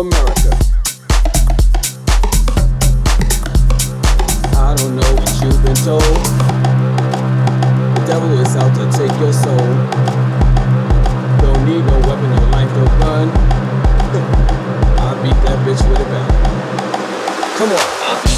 America. I don't know what you've been told. The devil is out to take your soul. Don't need no weapon, no life, no gun. I beat that bitch with a gun. Come on.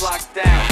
Locked down.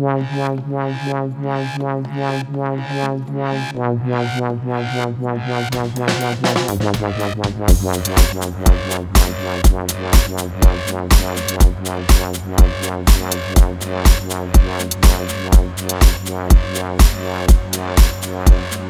Hey, hey, hey,